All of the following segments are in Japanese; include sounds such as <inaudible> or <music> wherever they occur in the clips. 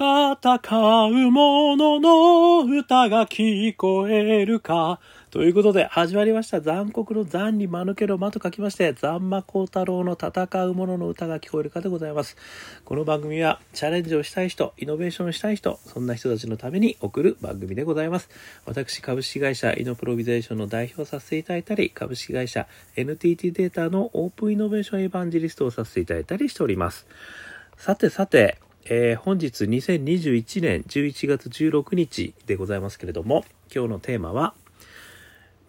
戦う者の歌が聞こえるか。ということで、始まりました。残酷の残に間抜けの間と書きまして、残魔高太郎の戦う者の歌が聞こえるかでございます。この番組は、チャレンジをしたい人、イノベーションしたい人、そんな人たちのために送る番組でございます。私、株式会社イノプロビゼーションの代表させていただいたり、株式会社 NTT データのオープンイノベーションエヴァンジリストをさせていただいたりしております。さてさて、えー、本日2021年11月16日でございますけれども、今日のテーマは、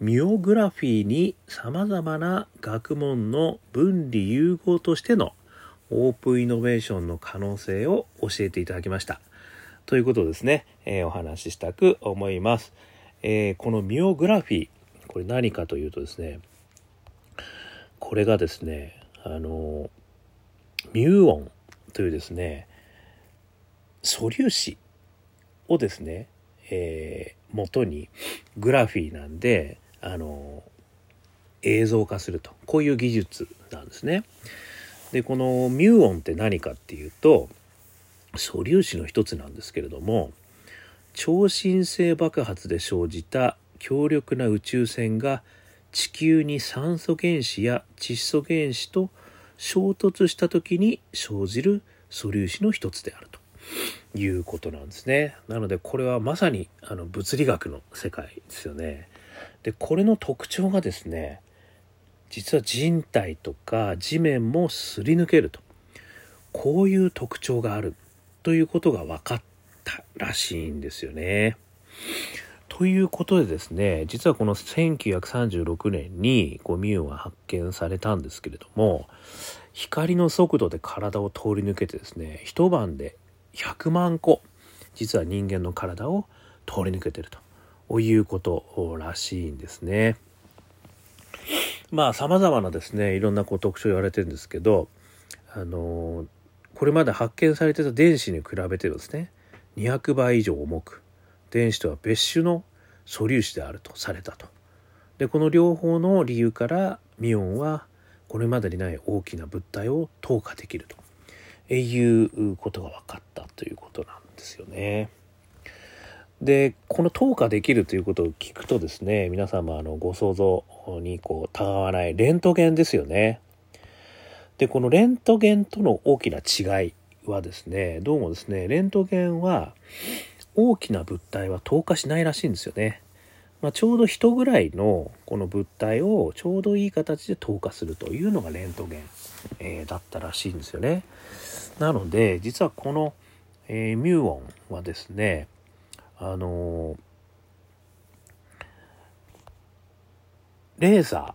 ミオグラフィーに様々な学問の分離融合としてのオープンイノベーションの可能性を教えていただきました。ということですね、えー、お話ししたく思います。えー、このミオグラフィー、これ何かというとですね、これがですね、あの、ミューオンというですね、素粒子をですね、えー、元にグラフィーなんであの映像化するとこういう技術なんですね。でこのミューオンって何かっていうと素粒子の一つなんですけれども超新星爆発で生じた強力な宇宙船が地球に酸素原子や窒素原子と衝突した時に生じる素粒子の一つであると。いうことなんですね。なのでこれはまさにあの物理学の世界ですよね。でこれの特徴がですね実は人体とか地面もすり抜けるとこういう特徴があるということが分かったらしいんですよね。ということでですね実はこの1936年にゴミュンは発見されたんですけれども光の速度で体を通り抜けてですね一晩で100万個実は人間の体を通り抜けてるということらしいんですね。まあ様々なですねいろんなこう特徴言われてるんですけどあのこれまで発見されてた電子に比べてですね200倍以上重く電子とは別種の素粒子であるとされたと。でこの両方の理由からミオンはこれまでにない大きな物体を投下できるということが分かったということなんですよね。でこの投下できるということを聞くとですね皆様あのご想像にこうたがわないレントゲンですよね。でこのレントゲンとの大きな違いはですねどうもですねレントゲンは大きな物体は投下しないらしいんですよね。まあ、ちょうど人ぐらいのこの物体をちょうどいい形で透過するというのがレントゲン、えー、だったらしいんですよね。なので実はこの、えー、ミューオンはですねあのー、レーザ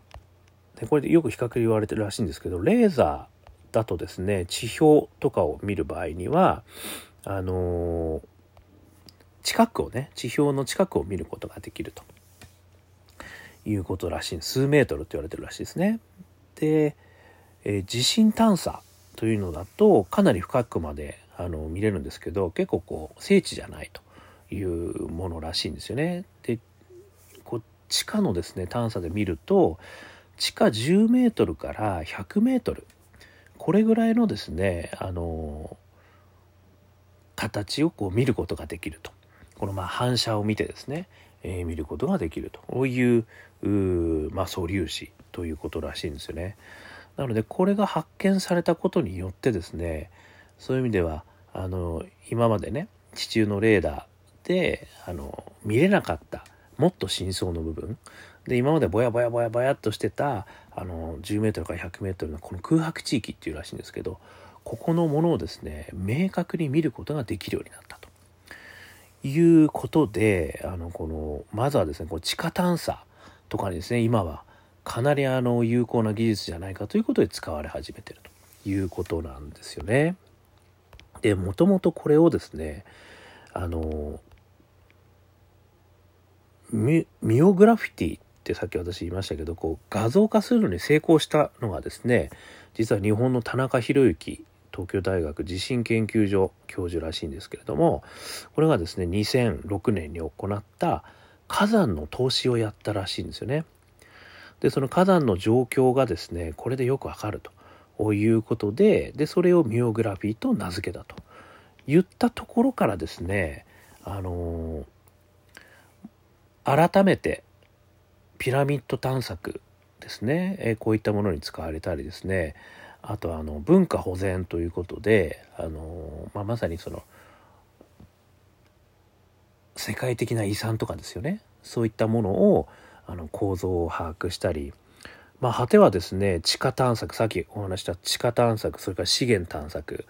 ーでこれでよく比較で言われてるらしいんですけどレーザーだとですね地表とかを見る場合にはあの近くをね地表の近くを見ることができるということらしい数メートルって言われてるらしいですね。で、えー、地震探査というのだとかなり深くまであの見れるんですけど結構こう聖地じゃないというものらしいんですよね。でこう地下のですね探査で見ると地下10メートルから100メートルこれぐらいのですねあの形をこう見ることができるとこのまあ反射を見てですね、えー、見ることができるというまあ、素粒子ということらしいんですよね。なのでこれが発見されたことによってですねそういう意味ではあの今までね地中のレーダーであの見れなかったもっと深層の部分で今までぼやぼやぼやぼやっとしてたあの 10m から 100m のこの空白地域っていうらしいんですけどここのものをですね明確に見ることができるようになったということであのこのまずはですねこの地下探査とかにですね今はかなりあの有効な技術じゃないかということで使われ始めてるということなんですよね。でもともとこれをですねあのミオグラフィティってさっき私言いましたけどこう画像化するのに成功したのがですね実は日本の田中宏之東京大学地震研究所教授らしいんですけれどもこれがですね2006年に行った火山の投資をやったらしいんですよね。でその火山の状況がですねこれでよくわかるということででそれをミオグラフィーと名付けたと言ったところからですね、あの改めてピラミッド探索ですね、えこういったものに使われたりですねあとはあの文化保全ということで、あのまあ、まさにその世界的な遺産とかですよね。そういったものをあの構造を把握したり、まあ、果てはですね地下探索さっきお話した地下探索それから資源探索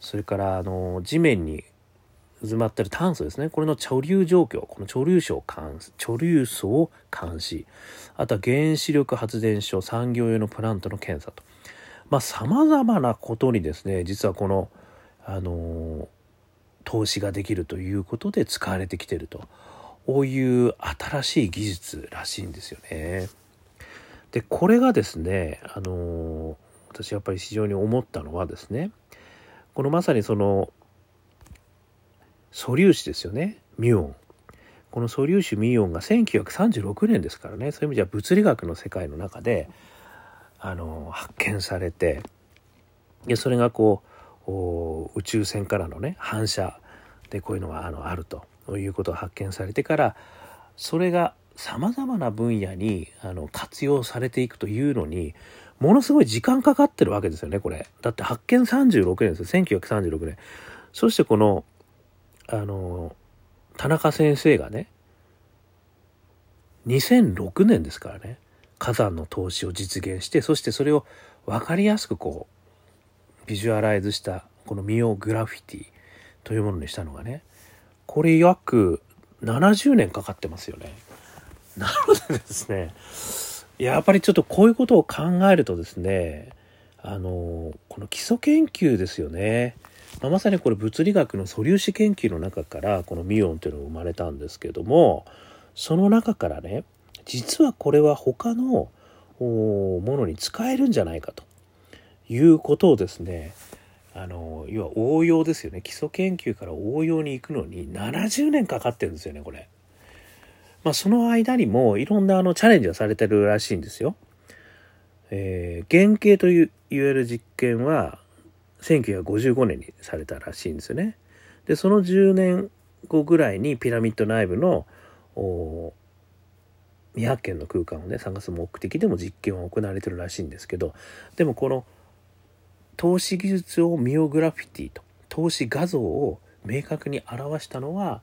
それからあの地面に渦まってる炭素ですね。これの貯留状況この貯留層を監視貯留層を監視。あとは原子力発電所産業用のプラントの検査と。まあ様々なことにですね実はこのあの投資ができるということで使われてきてると。こういう新しい技術らしいんですよね。でこれがですねあの私やっぱり非常に思ったのはですねこのまさにその素粒子ですよね。ミュオン。この素粒子ミュオンが1936年ですからね。そういう意味では物理学の世界の中であの発見されてでそれがこう宇宙船からのね反射でこういうのがあのあるということが発見されてからそれがさまざまな分野にあの活用されていくというのにものすごい時間かかってるわけですよねこれ。だって発見36年ですよ1936年。そしてこのあの田中先生がね2006年ですからね火山の投資を実現してそしてそれを分かりやすくこうビジュアライズしたこのミオグラフィティというものにしたのがねこれ約70年かかってますよね。なのでですねやっぱりちょっとこういうことを考えるとですねあのこの基礎研究ですよね。まあ、まさにこれ物理学の素粒子研究の中からこのミオンというのが生まれたんですけどもその中からね実はこれは他のものに使えるんじゃないかということをですねあの要は応用ですよね基礎研究から応用に行くのに70年かかってるんですよねこれ。まあ、その間にもいろんなあのチャレンジがされてるらしいんですよ。えー、原型という言える実験は1955年にされたらしいんですよね。でその10年後ぐらいにピラミッド内部の200件の空間をね探す目的でも実験は行われてるらしいんですけどでもこの透視技術をミオグラフィティと透視画像を明確に表したのは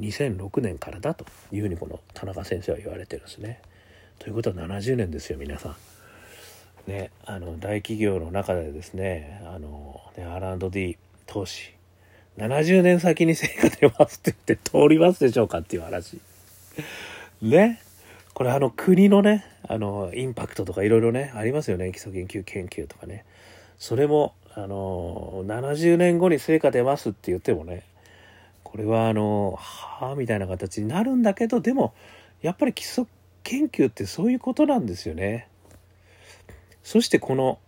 2006年からだというふうにこの田中先生は言われてるんですね。ということは70年ですよ皆さん。ね、あの大企業の中でですねあのね R&D 投資70年先に成果出ますって言って通りますでしょうかっていう話。ね。これあの国のね、あのインパクトとかいろいろね、ありますよね。基礎研究研究とかね。それも、あの、70年後に成果出ますって言ってもね、これはあの、はあみたいな形になるんだけど、でも、やっぱり基礎研究ってそういうことなんですよね。そしてこの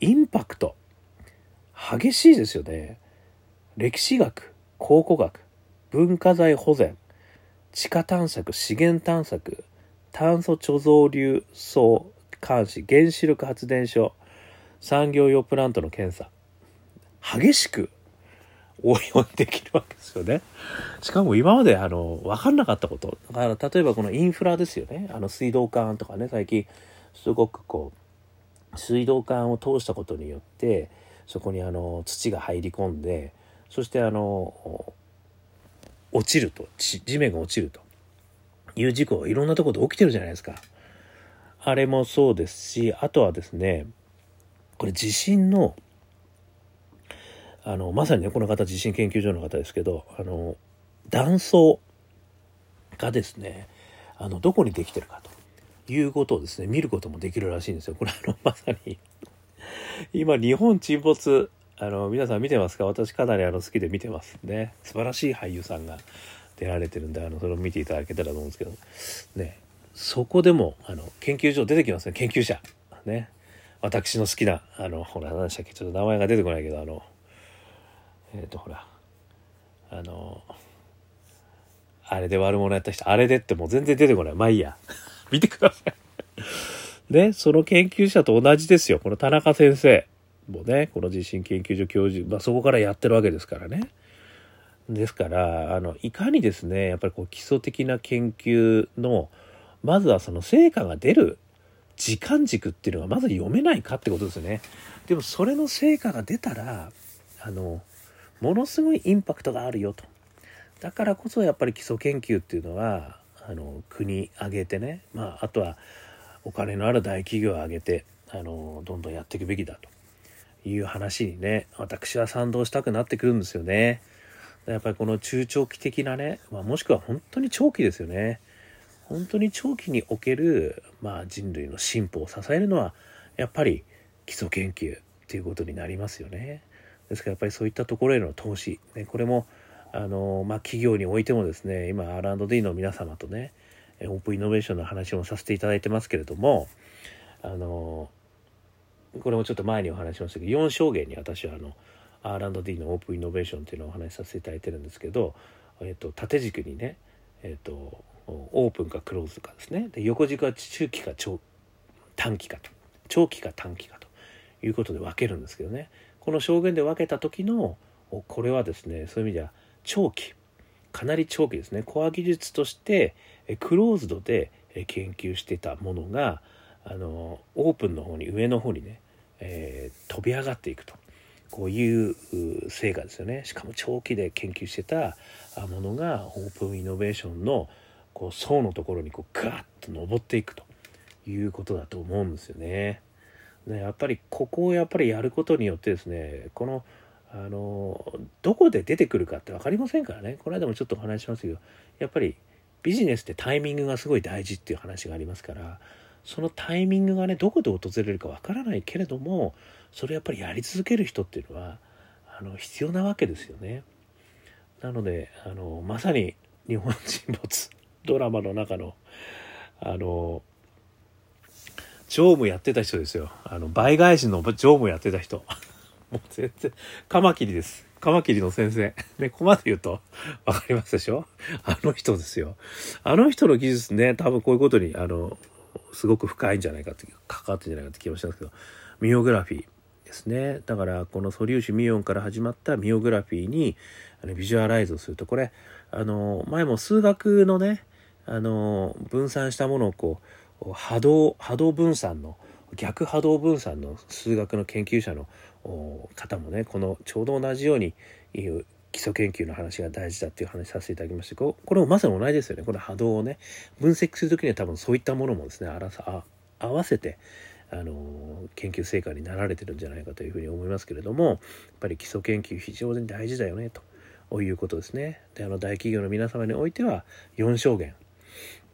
インパクト激しいですよね歴史学考古学文化財保全地下探索資源探索炭素貯蔵流層監視原子力発電所産業用プラントの検査。激しく応用できるわけですよね。しかも今まであの分かんなかったこと。だから例えばこのインフラですよね。あの水道管とかね最近すごくこう水道管を通したことによってそこにあの土が入り込んでそしてあの落ちると。地面が落ちると。いう事故いろんなところで起きてるじゃないですか。あれもそうですしあとはですねこれ地震のあのまさにねこの方地震研究所の方ですけどあの断層がですねあのどこにできてるかということをですね、見ることもできるらしいんですよ。これあの、まさに今日本沈没、あの、皆さん見てますか？私かなりあの好きで見てますね。素晴らしい俳優さんが出られてるんで、あの、それを見ていただけたらと思うんですけど、ね、そこでも、あの、研究所出てきますね、研究者。ね。私の好きな、あの、ほら、何でしたっけ、ちょっと名前が出てこないけど、あの、えっ、ー、と、ほら、あの、あれで悪者やった人、あれでってもう全然出てこない。まあいいや。<laughs> 見てください。ね、その研究者と同じですよ。この田中先生もね、この地震研究所教授、まあ、そこからやってるわけですからね。ですからあのいかにですねやっぱりこう基礎的な研究のまずはその成果が出る時間軸っていうのがまず読めないかってことですね。でもそれの成果が出たらあのものすごいインパクトがあるよと。だからこそやっぱり基礎研究っていうのはあの国挙げてね、まあ、あとはお金のある大企業を挙げてあのどんどんやっていくべきだという話にね私は賛同したくなってくるんですよね。やっぱりこの中長期的なね、まあ、もしくは本当に長期ですよね。本当に長期における、まあ、人類の進歩を支えるのはやっぱり基礎研究っていうことになりますよね。ですからやっぱりそういったところへの投資、ね、これもあの、まあ、企業においてもですね今 R&D の皆様とねオープンイノベーションの話もさせていただいてますけれどもあのこれもちょっと前にお話しましたけど4証言に私はあの R&D のオープンイノベーションっていうのをお話しさせていただいてるんですけど、えっと、縦軸にね、えっと、オープンかクローズかですね。で横軸は中期か長短期かと。長期か短期かということで分けるんですけどね。この証言で分けた時のこれはですねそういう意味では長期。かなり長期ですね。コア技術としてクローズドで研究してたものがあのオープンの方に上の方にね、えー、飛び上がっていくと。こういう成果ですよねしかも長期で研究してたものがオープンイノベーションのこう層のところにこうガッと登っていくということだと思うんですよね。ねやっぱりここをやっぱりやることによってですねこのあのどこで出てくるかって分かりませんからねこの間もちょっとお話しますけどやっぱりビジネスってタイミングがすごい大事っていう話がありますからそのタイミングがねどこで訪れるか分からないけれどもそれやっぱりやり続ける人っていうのはあの必要なわけですよね。なのであのまさに日本沈没 <laughs> ドラマの中のあの常務やってた人ですよ。あの倍返しの常務やってた人。<laughs> もう全然カマキリです。カマキリの先生。ねここまで言うと分かりますでしょ？あの人ですよ。あの人の技術ね多分こういうことにあのすごく深いんじゃないかって関わってんじゃないかって気もしたんですけどミオグラフィーですね。だからこの素粒子ミオンから始まったミオグラフィーにあのビジュアライズをするとこれあの前も数学のねあの分散したものをこう波動波動分散の逆波動分散の数学の研究者の方もねこのちょうど同じように基礎研究の話が大事だっていう話させていただきましてこれもまさに同じですよねこの波動をね分析する時には多分そういったものもですね合わせてあの研究成果になられてるんじゃないかというふうに思いますけれどもやっぱり基礎研究非常に大事だよねということですね。であの大企業の皆様においては4証言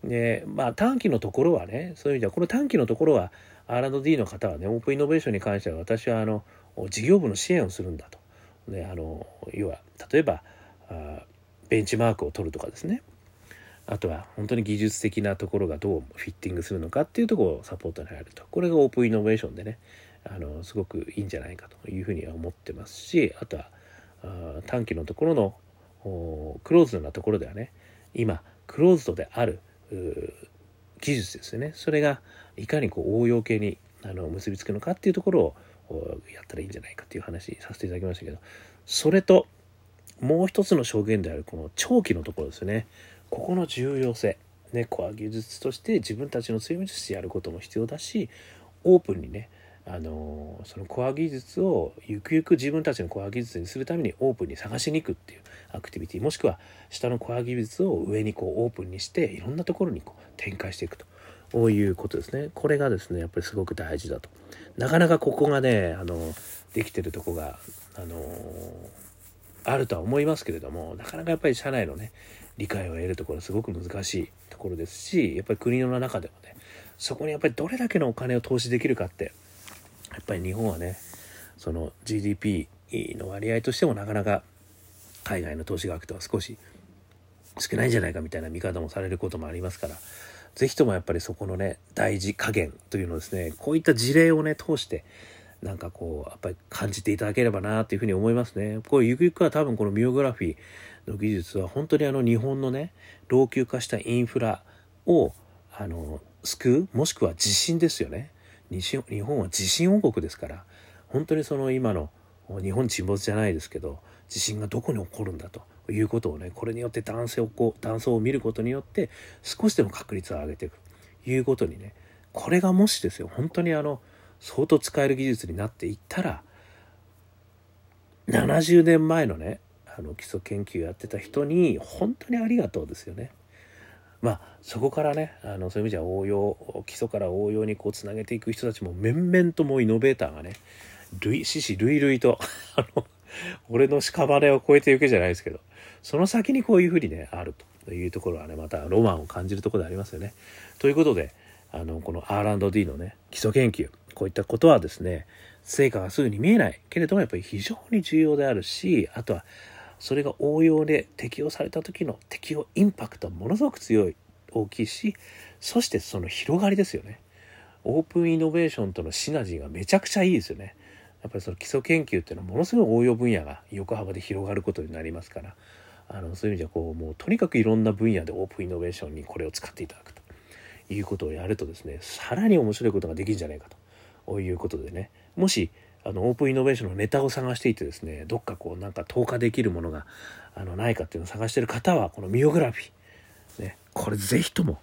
でまあ短期のところはねそういう意味ではこの短期のところは R&D の方はねオープンイノベーションに関しては私はあの事業部の支援をするんだと。であの要は例えばあベンチマークを取るとかですね。あとは本当に技術的なところがどうフィッティングするのかっていうところをサポートに入ると。これがオープンイノベーションでねあのすごくいいんじゃないかというふうには思ってますしあとはあ短期のところのクローズドなところではね今クローズドである技術ですよね。それがいかにこう応用系にあの結びつくのかっていうところをやったらいいんじゃないかっていう話させていただきましたけどそれともう一つの証言であるこの長期のところですね。ここの重要性。ねコア技術として自分たちの強みとしてやることも必要だしオープンにねあのそのコア技術をゆくゆく自分たちのコア技術にするためにオープンに探しに行くっていうアクティビティもしくは下のコア技術を上にこうオープンにしていろんなところにこう展開していくと。ういうことですね。これがですねやっぱりすごく大事だと。なかなかここがねあのできてるとこがあのあるとは思いますけれどもなかなかやっぱり社内のね理解を得るところすごく難しいところですしやっぱり国の中でもねそこにやっぱりどれだけのお金を投資できるかってやっぱり日本はねその GDP の割合としてもなかなか海外の投資額とは少し少ないんじゃないかみたいな見方もされることもありますから是非ともやっぱりそこのね大事加減というのをですねこういった事例をね通してなんかこうやっぱり感じていただければなというふうに思いますね。こうゆくゆくは多分このミオグラフィーの技術は本当にあの日本のね老朽化したインフラをあの救うもしくは地震ですよね。日本は地震王国ですから本当にその今の日本沈没じゃないですけど地震がどこに起こるんだということをねこれによって断層をこう断層を見ることによって少しでも確率を上げていくということにねこれがもしですよ本当にあの相当使える技術になっていったら70年前のねあの基礎研究やってた人に本当にありがとうですよね。まあそこからねあのそういう意味じゃ応用基礎から応用にこうつなげていく人たちも面々ともイノベーターがね類死死類々とあの俺の屍を超えていくじゃないですけどその先にこういうふうにねあるというところはねまたロマンを感じるところでありますよね。ということであのこの R&D のね基礎研究こういったことはですね成果がすぐに見えないけれどもやっぱり非常に重要であるしあとはそれが応用で適用された時の適用インパクトはものすごく強い大きいしそしてその広がりですよねオープンイノベーションとのシナジーがめちゃくちゃいいですよねやっぱりその基礎研究っていうのはものすごい応用分野が横幅で広がることになりますからあのそういう意味ではこうもうとにかくいろんな分野でオープンイノベーションにこれを使っていただくということをやるとですねさらに面白いことができるんじゃないかということでね。もしあのオープンイノベーションのネタを探していてですねどっかこうなんか投下できるものがあのないかっていうのを探してる方はこのミオグラフィー、ね、これぜひとも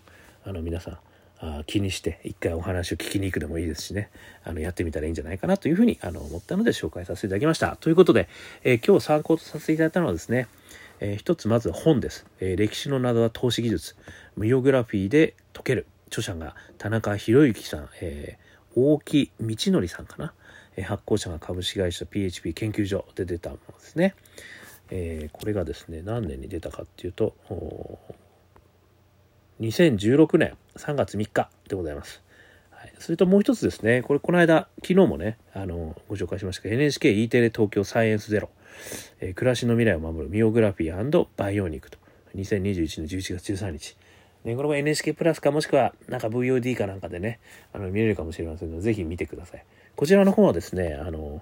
あの皆さんあ気にして一回お話を聞きに行くでもいいですしね。あのやってみたらいいんじゃないかなというふうにあの思ったので紹介させていただきました。ということで、えー、今日参考とさせていただいたのはですね、えー、一つまず本です、えー、歴史の謎は投資技術。ミオグラフィーで解ける著者が田中博之さん、えー、大木道則さんかな。え発行者が株式会社 PHP 研究所で出たものですね。えー、これがですね、何年に出たかっていうと、2016年3月3日でございます。はい、それともう一つですね、これこの間、昨日もね、あの、ご紹介しましたけど、NHKE テレ東京サイエンスゼロ、えー、暮らしの未来を守るミオグラフィーバイオニックと、2021年11月13日、ね、これも NHK プラスかもしくはなんか VOD かなんかでね、あの見れるかもしれませんので、ぜひ見てください。こちらの方はですね、あの、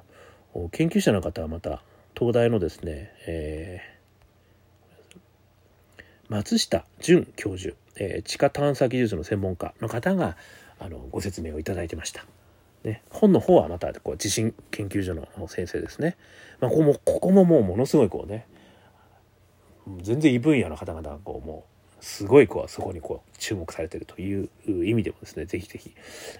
研究者の方はまた、東大のですね、えー、松下淳教授、えー、地下探査技術の専門家の方が、あの、ご説明をいただいてました。ね、本の方はまたこう地震研究所の先生ですね。まあ、ここもここももうものすごいこうね。全然異分野の方々がこうもうすごいこうそこにこう注目されてるという意味でもですねぜひぜひ、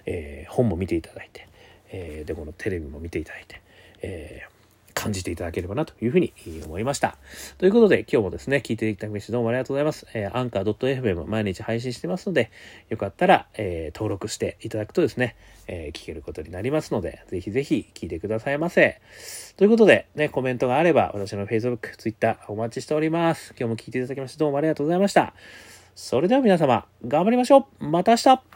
えー、本も見ていただいて、えー、でこのテレビも見ていただいて、えー感じていただければなというふうに思いました。ということで、今日もですね、聞いていただきましてどうもありがとうございます。えー、アンカー .fm 毎日配信してますので、よかったら、えー、登録していただくとですね、えー、聞けることになりますので、ぜひぜひ聞いてくださいませ。ということで、ね、コメントがあれば、私の Facebook、Twitter お待ちしております。今日も聞いていただきましてどうもありがとうございました。それでは皆様、頑張りましょうまた明日